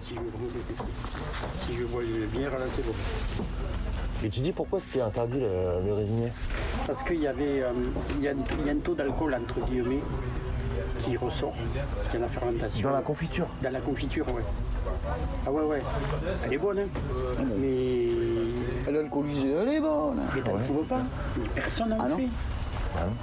si je, si je vois une bière, là c'est bon. Et tu dis pourquoi c'était interdit le, le résigné Parce qu'il y avait euh, il y a, il y a un taux d'alcool entre guillemets qui ressort, parce qu'il y a la fermentation. Dans la confiture Dans la confiture, ouais. Ah ouais, ouais. Elle est bonne, hein. Mais, Elle est alcoolisée, elle est bonne. mais t'en trouves pas. Personne n'en Ah fait.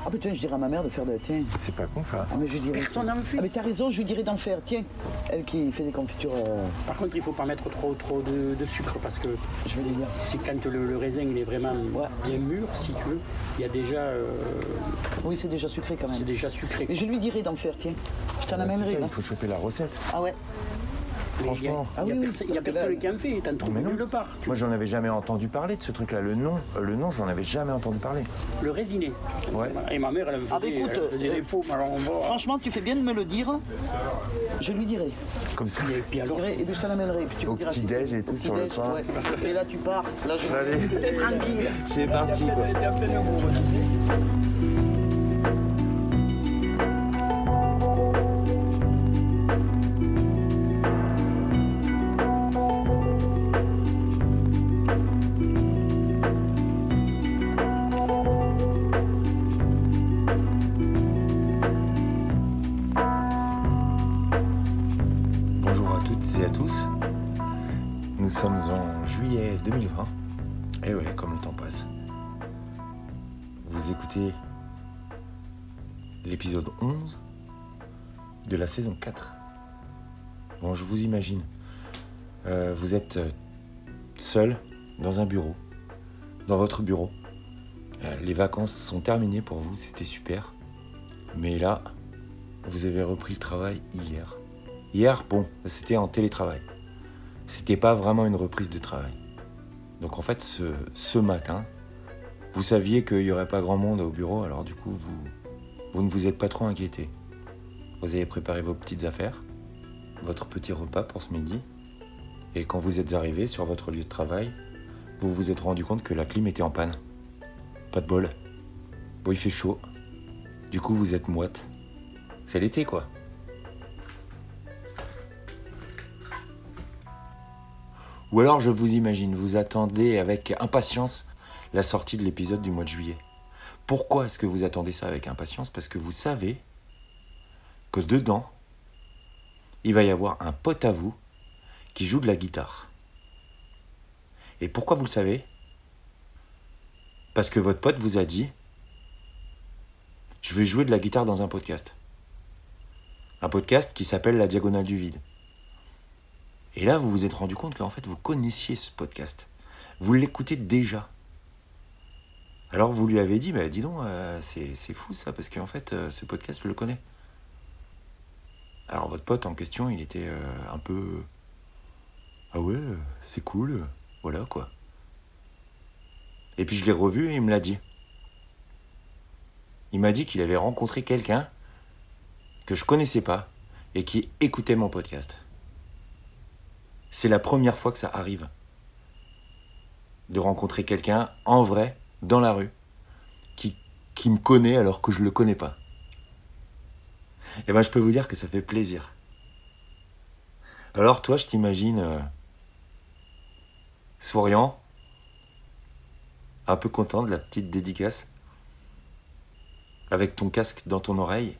Ah putain, je dirais à ma mère de faire de... Tiens. C'est pas con ça. Ah mais je dirais... Personne n'en fait. Ah mais t'as raison, je lui dirais d'en faire. Tiens, elle qui fait des confitures, euh, Par contre, il faut pas mettre trop, trop de, de sucre parce que je vais lui dire. c'est quand le, le raisin il est vraiment bien mûr, si tu veux, il y a déjà, euh, Oui, c'est déjà sucré quand c'est même. déjà sucré. Mais je lui dirais d'en faire, tiens. Je t'en amènerai. il là. faut choper la recette. Ah ouais il franchement. il y a, Ah oui, oui, personne, il y a personne là- qui en fait, t'en trouves nulle part. Moi j'en avais jamais entendu parler de ce truc là. Le nom, euh, le nom j'en avais jamais entendu parler. Le résiné. Ouais. Et ma mère, elle me faisait, Ah bah écoute, elle faisait euh, des pots, alors on va. Franchement, tu fais bien de me le dire. Je lui dirai. Comme ça. Et puis Je alors, dirai, et puis je t'en amènerai. Puis tu Au si petit-déj c'est- et tout sur le pain. ouais. Et là, tu pars. Là, je Allez. T'es tranquille. C'est parti quoi. L'épisode 11 de la saison 4. Bon, je vous imagine. Euh, vous êtes euh, seul dans un bureau. Dans votre bureau. Euh, les vacances sont terminées pour vous, c'était super. Mais là, vous avez repris le travail hier. Hier, bon, c'était en télétravail. C'était pas vraiment une reprise de travail. Donc en fait, ce, ce matin, vous saviez qu'il n'y aurait pas grand monde au bureau, alors du coup, vous, vous ne vous êtes pas trop inquiété. Vous avez préparé vos petites affaires, votre petit repas pour ce midi, et quand vous êtes arrivé sur votre lieu de travail, vous vous êtes rendu compte que la clim était en panne. Pas de bol. Bon, il fait chaud. Du coup, vous êtes moite. C'est l'été, quoi. Ou alors je vous imagine, vous attendez avec impatience la sortie de l'épisode du mois de juillet. Pourquoi est-ce que vous attendez ça avec impatience? Parce que vous savez que dedans, il va y avoir un pote à vous qui joue de la guitare. Et pourquoi vous le savez? Parce que votre pote vous a dit Je vais jouer de la guitare dans un podcast. Un podcast qui s'appelle La Diagonale du Vide. Et là, vous vous êtes rendu compte qu'en fait, vous connaissiez ce podcast. Vous l'écoutez déjà. Alors vous lui avez dit, bah, dis donc, euh, c'est fou ça, parce qu'en fait, euh, ce podcast, je le connais. Alors votre pote en question, il était euh, un peu... Ah ouais, c'est cool, voilà quoi. Et puis je l'ai revu et il me l'a dit. Il m'a dit qu'il avait rencontré quelqu'un que je connaissais pas et qui écoutait mon podcast. C'est la première fois que ça arrive. De rencontrer quelqu'un en vrai, dans la rue, qui, me connaît alors que je le connais pas. Et ben je peux vous dire que ça fait plaisir. Alors toi, je t'imagine euh, souriant, un peu content de la petite dédicace, avec ton casque dans ton oreille,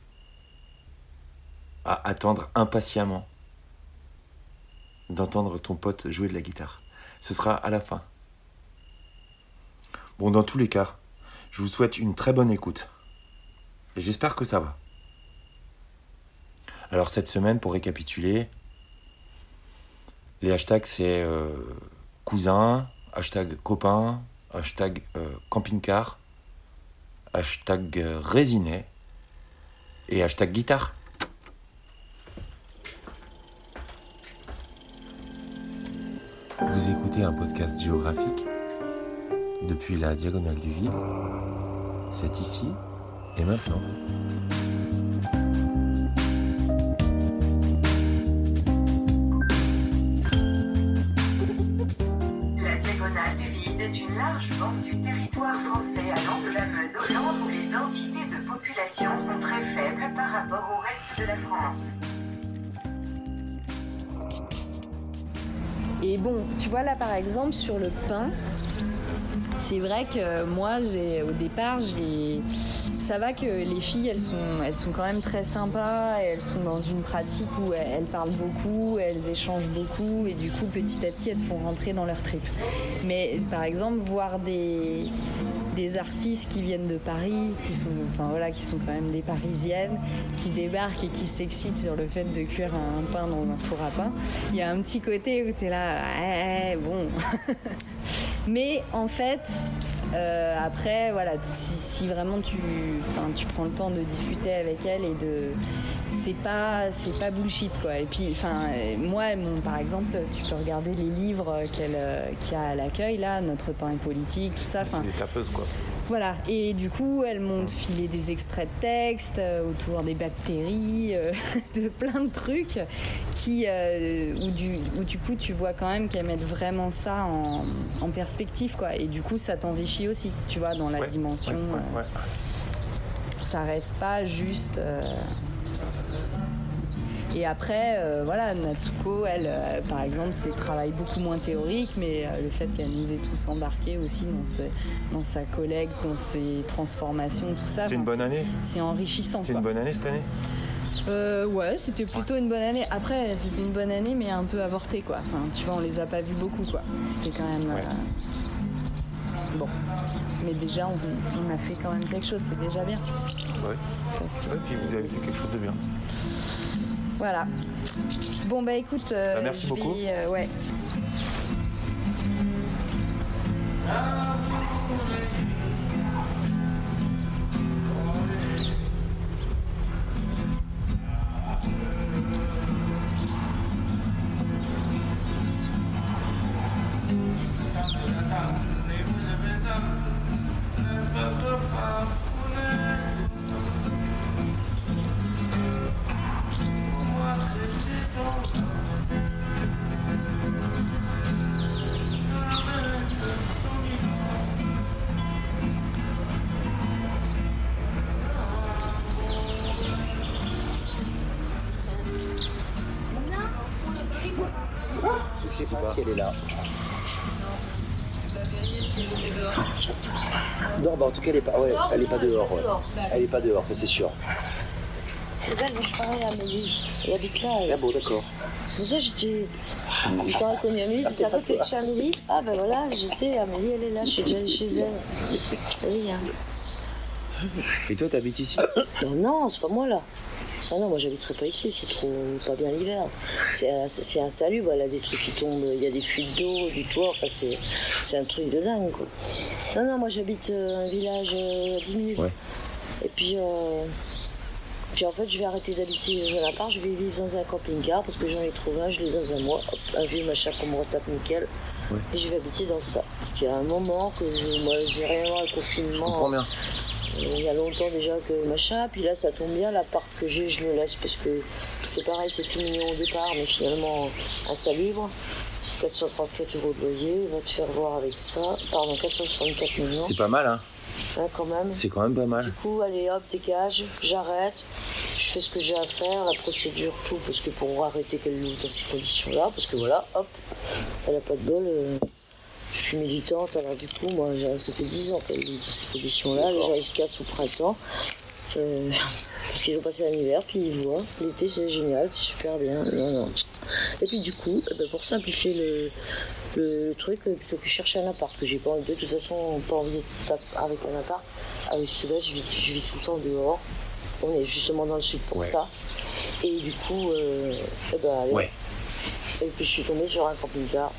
à attendre impatiemment d'entendre ton pote jouer de la guitare. Ce sera à la fin. Bon, dans tous les cas, je vous souhaite une très bonne écoute. Et j'espère que ça va. Alors cette semaine, pour récapituler, les hashtags c'est euh, cousin, hashtag copain, hashtag euh, camping-car, hashtag euh, et hashtag guitare. Vous écoutez un podcast géographique? Depuis la diagonale du vide. C'est ici et maintenant. La diagonale du vide est une large bande du territoire français allant de la Meuse au Land où les densités de population sont très faibles par rapport au reste de la France. Mais bon, tu vois là par exemple sur le pain, c'est vrai que moi, j'ai, au départ, j'ai, ça va que les filles, elles sont, elles sont quand même très sympas, elles sont dans une pratique où elles, parlent beaucoup, elles échangent beaucoup, et du coup, petit à petit, elles font rentrer dans leur trip. Mais par exemple, voir des, des artistes qui viennent de Paris, qui sont, enfin voilà, qui sont quand même des Parisiennes, qui débarquent et qui s'excitent sur le fait de cuire un pain dans un four à pain. Il y a un petit côté où tu es là, ouais, bon. Mais en fait, euh, après, voilà, si, si vraiment tu, tu prends le temps de discuter avec elle et de, c'est pas, c'est pas bullshit quoi. Et puis, enfin, euh, moi, mon, par exemple, tu peux regarder les livres qu'elle, euh, qu'il y a à l'accueil là, notre pain politique, tout ça. C'est des tapeuses, quoi. Voilà, et du coup, elles m'ont filé des extraits de texte euh, autour des bactéries, euh, de plein de trucs, qui, euh, où, du, où du coup, tu vois quand même qu'elles mettent vraiment ça en, en perspective, quoi. Et du coup, ça t'enrichit aussi, tu vois, dans la Ouais, dimension. ouais, ça reste pas juste. euh, Et après, euh, voilà, Natsuko, elle, euh, par exemple, c'est travail beaucoup moins théorique, mais euh, le fait qu'elle nous ait tous embarqués aussi dans, ce- dans sa collecte, dans ses transformations, tout ça. C'était une bonne année c'est- C'est enrichissant. C'était une bonne année cette année Euh, ouais, c'était plutôt une bonne année. Après, c'était une bonne année, mais un peu avortée, quoi. Enfin, tu vois, on les a pas vus beaucoup, quoi. C'était quand même. Ouais. euh, Bon. Mais déjà, on, on a fait quand même quelque chose, c'est déjà bien. Ouais. Parce que- Ouais, puis vous avez fait quelque chose de bien. Voilà. Bon, bah écoute. euh, Bah, merci je vais, beaucoup. euh, ouais. Je si elle est là. Non, bah en tout cas, elle est pas, ouais, elle est pas dehors. ouais. Elle est pas dehors, ça c'est sûr. C'est vrai, moi je parlais à Amélie. Elle habite là. elle. Ah bon, d'accord. C'est pour ça que j'étais. Quand elle connu Amélie, tu savais que chez Amélie Ah ben voilà, je sais, Amélie elle est là, je suis déjà allée chez elle. Oui, hein. Et toi, t'habites ici? Non, non, c'est pas moi là. Ah non, moi j'habiterai pas ici, c'est trop pas bien l'hiver. C'est insalubre, elle a des trucs qui tombent, il y a des fuites d'eau, du toit, enfin c'est un truc de dingue quoi. Non, non, moi j'habite euh, un village euh, à 10 minutes. Ouais. Et puis, euh, puis en fait je vais arrêter d'habiter dans un appart, je vais vivre dans un camping-car parce que j'en ai trouvé un, je l'ai dans un mois, hop, un vieux machin qu'on me retape nickel. Ouais. Et je vais habiter dans ça. Parce qu'il y a un moment que je, moi j'ai rien voir le confinement. comprends bien. Il y a longtemps déjà que machin, puis là ça tombe bien, l'appart que j'ai, je le laisse parce que c'est pareil, c'est tout mignon au départ, mais finalement insalubre. 434 euros de loyer, va te faire voir avec ça. Pardon, 464 millions, C'est pas mal, hein hein, quand même. C'est quand même pas mal. Du coup, allez hop, dégage, j'arrête, je fais ce que j'ai à faire, la procédure, tout, parce que pour arrêter qu'elle loue dans ces conditions-là, parce que voilà, hop, elle a pas de bol. euh, je suis militante, alors du coup, moi, ça fait 10 ans qu'elle dans ces conditions-là. Les gens, ils se cassent au printemps. euh, parce qu'ils ont passé l'hiver, puis ils voient. L'été, c'est génial, c'est super bien. Non, non. Et puis du coup, eh ben, pour simplifier le, truc, euh, plutôt que chercher un appart, que j'ai pas envie de, de toute façon pas envie d'être avec un appart, avec celui-là, je vis, je vis tout le temps dehors. On est justement dans le sud pour Ouais. ça. Et du coup, euh, eh ben, allez. Ouais. Et puis je suis tombée sur un camping-car.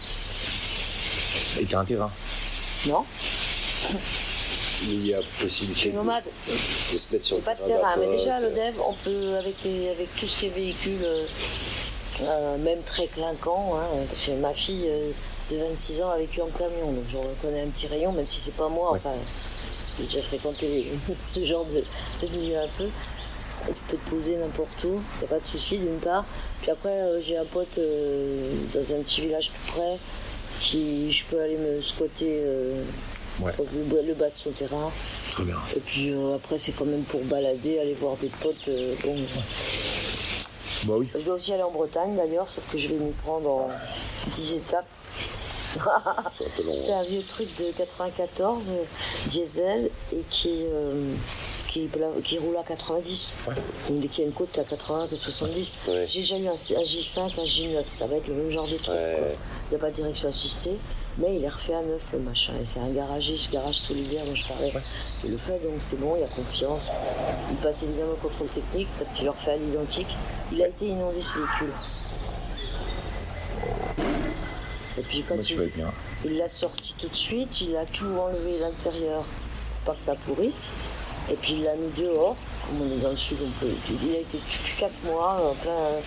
Et t'as un terrain. Non, Il y a je possibilité de, nomade. de se mettre sur J'ai pas de le terrain, mais déjà le dev, on peut avec les, avec tout ce qui est véhicule, euh, euh, même très clinquant, hein, parce que ma fille euh, de 26 ans a vécu en camion, donc j'en reconnais un petit rayon, même si c'est pas moi. Ouais. Enfin, j'ai déjà fréquenté les- ce genre de, de milieu un peu. Tu peux te poser n'importe où, y a pas de souci d'une part. Puis après, euh, j'ai un pote dans un petit village tout près, qui je peux aller me squatter euh, Ouais. le, le bas de son terrain. Très bien. Et puis euh, après, c'est quand même pour balader, aller voir des potes. euh, bon. Bah oui. Je dois aussi aller en Bretagne d'ailleurs, sauf que je vais m'y prendre en, 10 étapes. C'est un vieux truc de 94, euh, diesel, et qui, euh, qui, roule à 90. Donc, qui a une côte à 80, que 70. Ouais. J'ai déjà eu un, un J5, un J9, ça va être le même genre de truc. Ouais. Il n'y a pas de direction assistée, mais il est refait à neuf le machin. Et c'est un garagiste, garage solidaire dont je parlais. Il le fait, donc c'est bon, il y a confiance. Il passe évidemment le contrôle technique parce qu'il le refait à l'identique. Il a été inondé ce véhicule. Et puis quand il l'a sorti tout de suite, il a tout enlevé l'intérieur pour pas que ça pourrisse. Et puis il l'a mis dehors, comme on est dans le sud. Il a été depuis 4 mois en plein euh,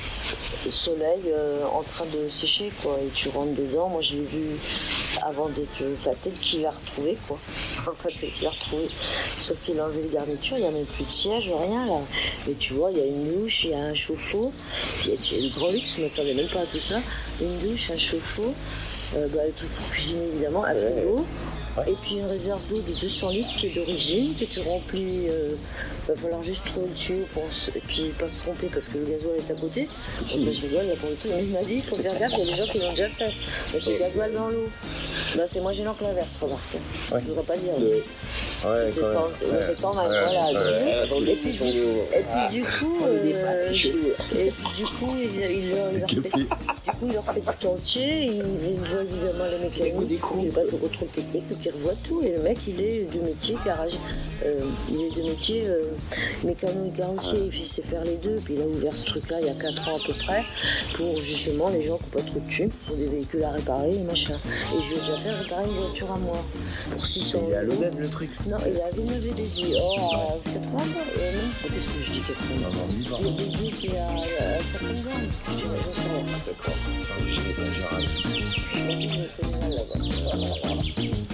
soleil euh, en train de sécher quoi. Et tu rentres dedans, moi je l'ai vu avant d'être. Enfin tel qu'il l'a retrouvé quoi. Enfin qu'il l'a retrouvé. Sauf qu'il a enlevé les garnitures, il n'y a même plus de siège, rien là. Mais tu vois, il y a une douche, il y a un chauffe-eau. Puis il y a du grand luxe, je ne m'attendais même pas à tout ça. Une douche, un chauffe-eau. Euh, bah, le truc pour cuisiner évidemment, un frigo, et puis une réserve d'eau de 200 litres qui est d'origine, que tu remplis. Euh, va falloir juste trouver le tuyau pour et puis pas se tromper parce que le gasoil est à côté. Bon, ça je rigole là pour le tout. Il m'a dit il faut faire gaffe, il y a des gens qui l'ont déjà fait. Mettre le gasoil dans l'eau. Bah c'est moins gênant que l'inverse, remarque. Ouais. Je voudrais pas dire. Ouais, C'est quand même. pas- c'est pas mal, voilà. Et puis, du- et puis du coup, euh, et puis du coup, il, il, leur- il leur fait, du coup, il leur fait tout entier. Il, il voit évidemment le mécanique, il passe au contrôle technique, donc il revoit tout. Et le mec, il est de métier garage, euh, il est de métier euh, mécano et carrossier. Il sait faire les deux. Puis il a ouvert ce truc-là il y a 4 ans à peu près pour justement les gens qui n'ont pas trop de thunes, qui ont des véhicules à réparer et machin. Et je lui ai déjà fait réparer une voiture à moi pour 600 Il est à euros. l'ONEM le truc. Non, il est à Villeneuve Yeux. Oh, à- c'est 80 euh, non, qu'est-ce que je dis 80 Non. Le Béziers, c'est à, à 50 grammes. Je dirais, j'en sais rien. D'accord. Je m'exagère un peu. Je pense que je mal là-bas.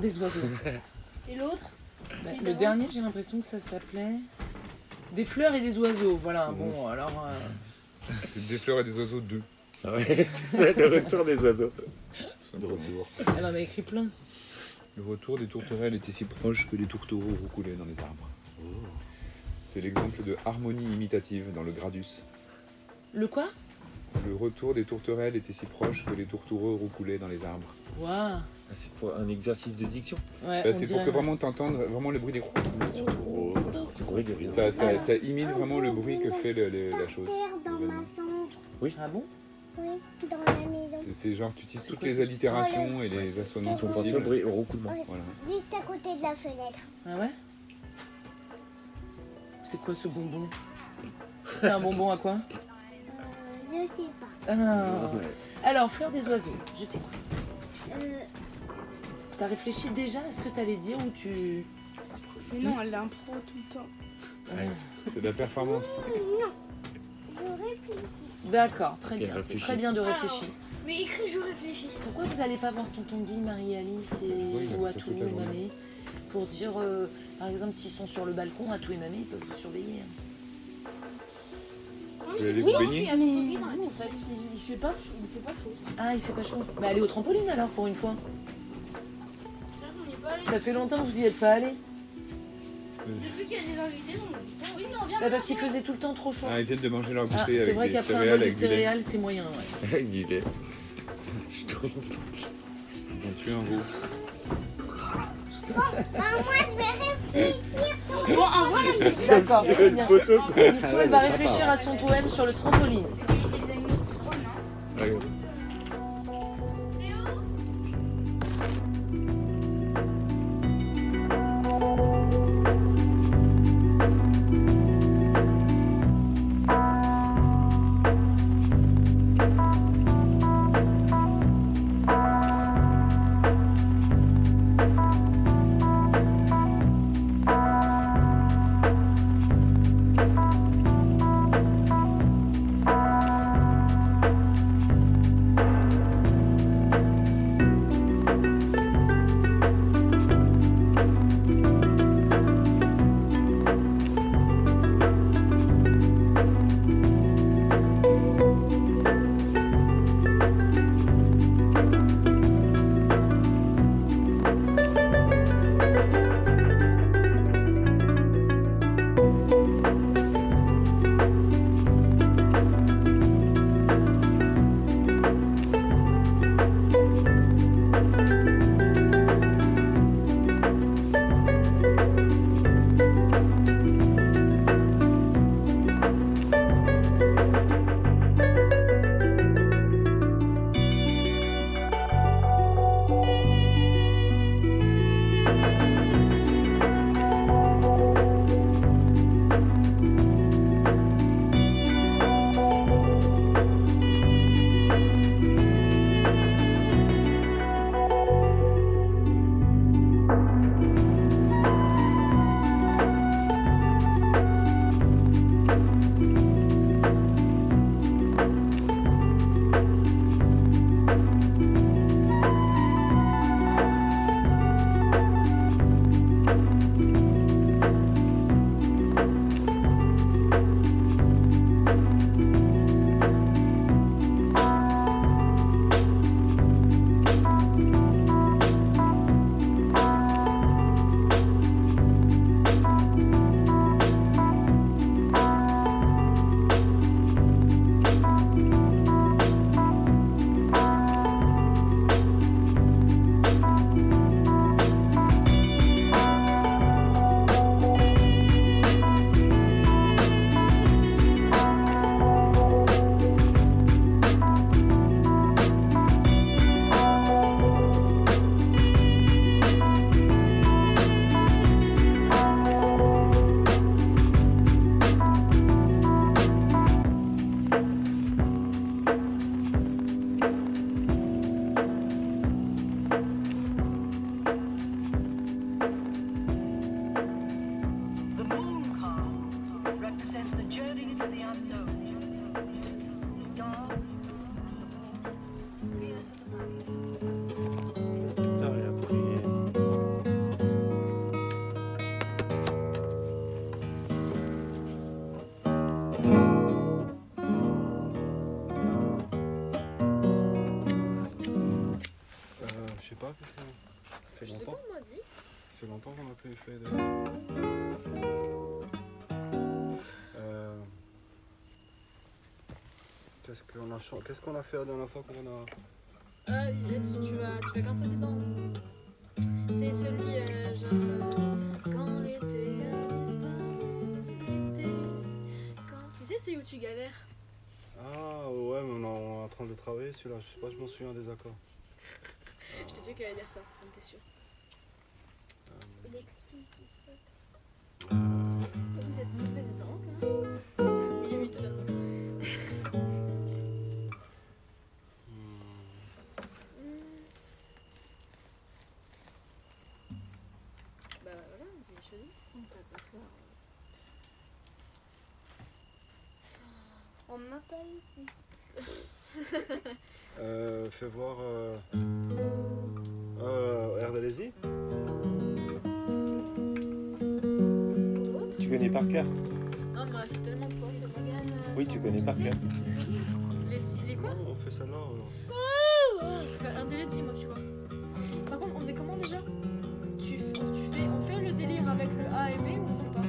Des oiseaux. Et l'autre Bah, le dernier, j'ai l'impression que ça s'appelait Des fleurs et des oiseaux. Voilà, bon, alors. euh, C'est des fleurs et des oiseaux 2. Ah ouais, c'est ça, le retour des oiseaux. Le retour. elle en a écrit plein. Le retour des tourterelles était si proche que les tourtereaux roucoulaient dans les arbres. C'est l'exemple de harmonie imitative dans le gradus. Le quoi? Le retour des tourterelles était si proche que les tourtereaux roucoulaient dans les arbres. Waouh Ah, C'est pour un exercice de diction. Ouais, Bah, c'est pour que vraiment t'entendes vraiment le bruit des Du bruit ça, ça, ça imite vraiment le bruit que fait le- le- la chose. Oui. Ah bon? Oui, dans la maison. C'est- genre, tu utilises toutes les allitérations et les assonances Son possibles. bruit- au roucoulement. Voilà. Juste à côté de la fenêtre. Ah ouais? C'est quoi ce bonbon? C'est un bonbon à quoi? je sais pas. Ah. Alors, fleur des oiseaux, je t'écoute. Euh, T'as réfléchi déjà à ce que t'allais dire ou tu. Mais non, elle l'impro tout le temps. Ouais, C'est de la performance. non. Je réfléchis. D'accord, très bien. C'est très bien de réfléchir. Mais écris, je réfléchis. Pourquoi vous n'allez pas voir tonton Guy, Marie-Alice et Oui, ou Atou et. Mamé Pour dire, euh, par exemple, s'ils sont sur le balcon, Atou et Mamé, ils peuvent vous surveiller. Non, Veux aller vous baigner il Non, en fait, il, il fait pas chaud. Il fait pas chaud. Ah, il fait pas chaud. Bah, allez au trampoline alors, pour une fois. On est pas allé. Ça fait longtemps que vous y êtes pas allé. Depuis qu'il y a des invités, on dit oui, non, viens. Bah, parce qu'il faisait tout le temps trop chaud. Ah, ils viennent de manger leur Ah, goûter c'est avec vrai des qu'après un céréales bol de avec du lait. céréales, c'est moyen. Ouais. Avec du lait. Je trouve. Ils ont tué un veau. Bah, moi, je vais réfléchir Bon, les gars. D'accord, très bien. Nisto, elle va réfléchir à son poème sur le trampoline. Qu'est-ce qu'on a, chan- qu'est-ce qu'on a fait la dernière fois qu'on a. Ah, tu, tu vas, tu vas grincer des dents. C'est celui, euh, genre. euh, quand l'été a disparu. Quand... Tu sais, c'est où tu galères. Ah ouais, mais on est en train de le travailler celui-là. Je sais pas, je m'en souviens des accords. Je te dis qu'elle allait dire ça, on était sûr. Vous êtes mauvaise On m'appelle. Euh, fais voir. Euh, euh, Air d'Alésie Tu connais par cœur Non, on m'a fait tellement de fois, c'est bon. Oui, tu connais par cœur. Les, les quoi On fait ça là. alors. Enfin, un délai de 10 mois, tu vois. Par contre, on faisait comment déjà? Tu, tu fais, On fait le délire avec le A et B ou on fait pas?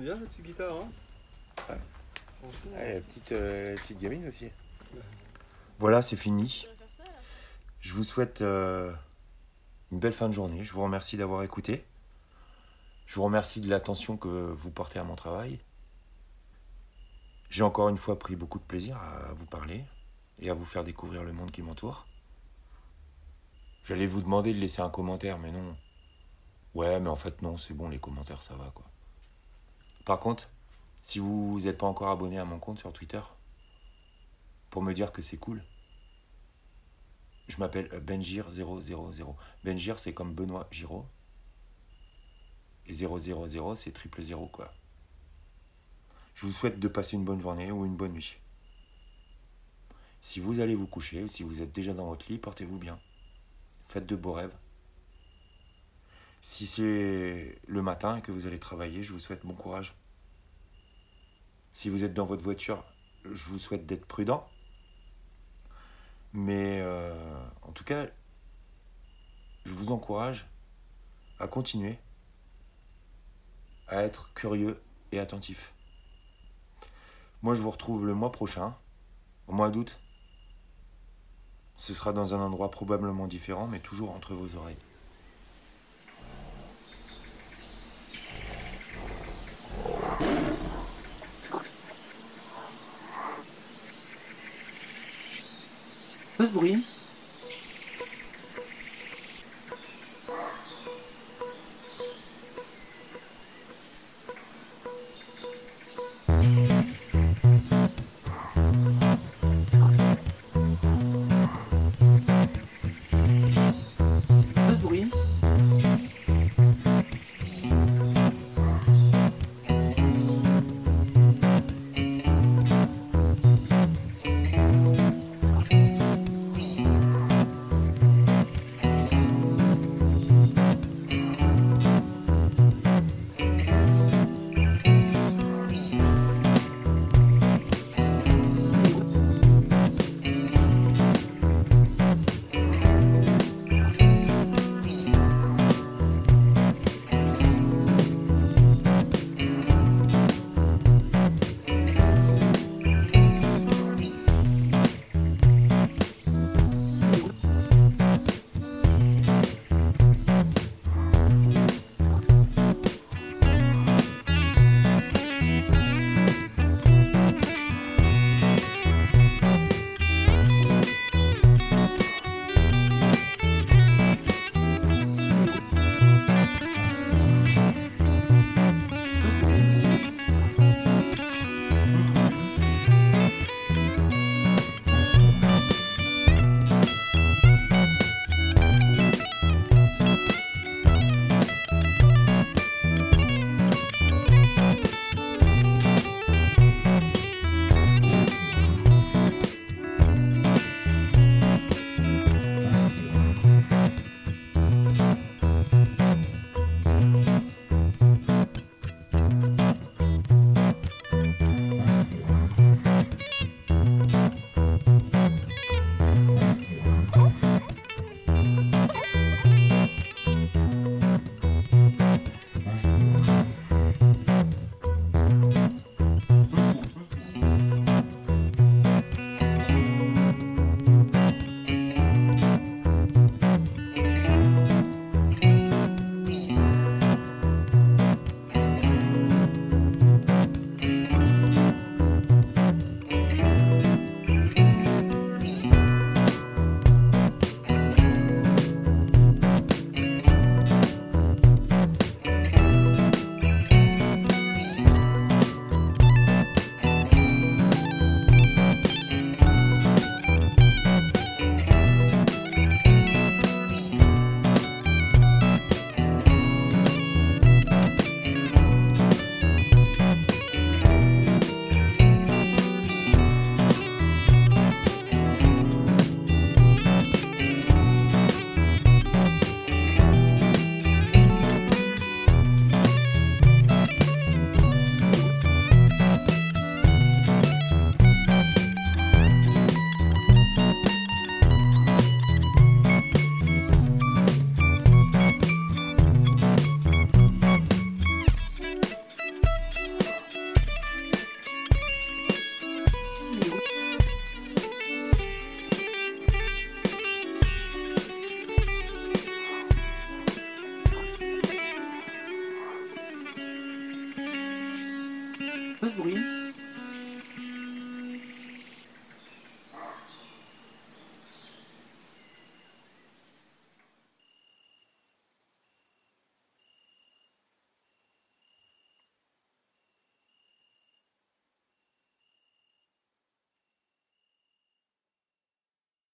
Sonne bien la petite guitare, hein Ouais. Franchement. Ouais, la petite, euh, la petite gamine aussi. Voilà, c'est fini. Je vous souhaite euh, une belle fin de journée. Je vous remercie d'avoir écouté. Je vous remercie de l'attention que vous portez à mon travail. J'ai encore une fois pris beaucoup de plaisir à vous parler et à vous faire découvrir le monde qui m'entoure. J'allais vous demander de laisser un commentaire, mais non. Ouais, mais en fait, non, c'est bon, les commentaires, ça va, quoi. Par contre, si vous n'êtes pas encore abonné à mon compte sur Twitter, pour me dire que c'est cool, je m'appelle Benjir000. Benjir, c'est comme Benoît Giraud. Et 000, c'est triple zéro, quoi. Je vous souhaite de passer une bonne journée ou une bonne nuit. Si vous allez vous coucher ou si vous êtes déjà dans votre lit, portez-vous bien. Faites de beaux rêves. Si c'est le matin que vous allez travailler, je vous souhaite bon courage. Si vous êtes dans votre voiture, je vous souhaite d'être prudent. Mais euh, en tout cas, je vous encourage à continuer à être curieux et attentif. Moi, je vous retrouve le mois prochain, au mois d'août. Ce sera dans un endroit probablement différent, mais toujours entre vos oreilles. peu ce bruit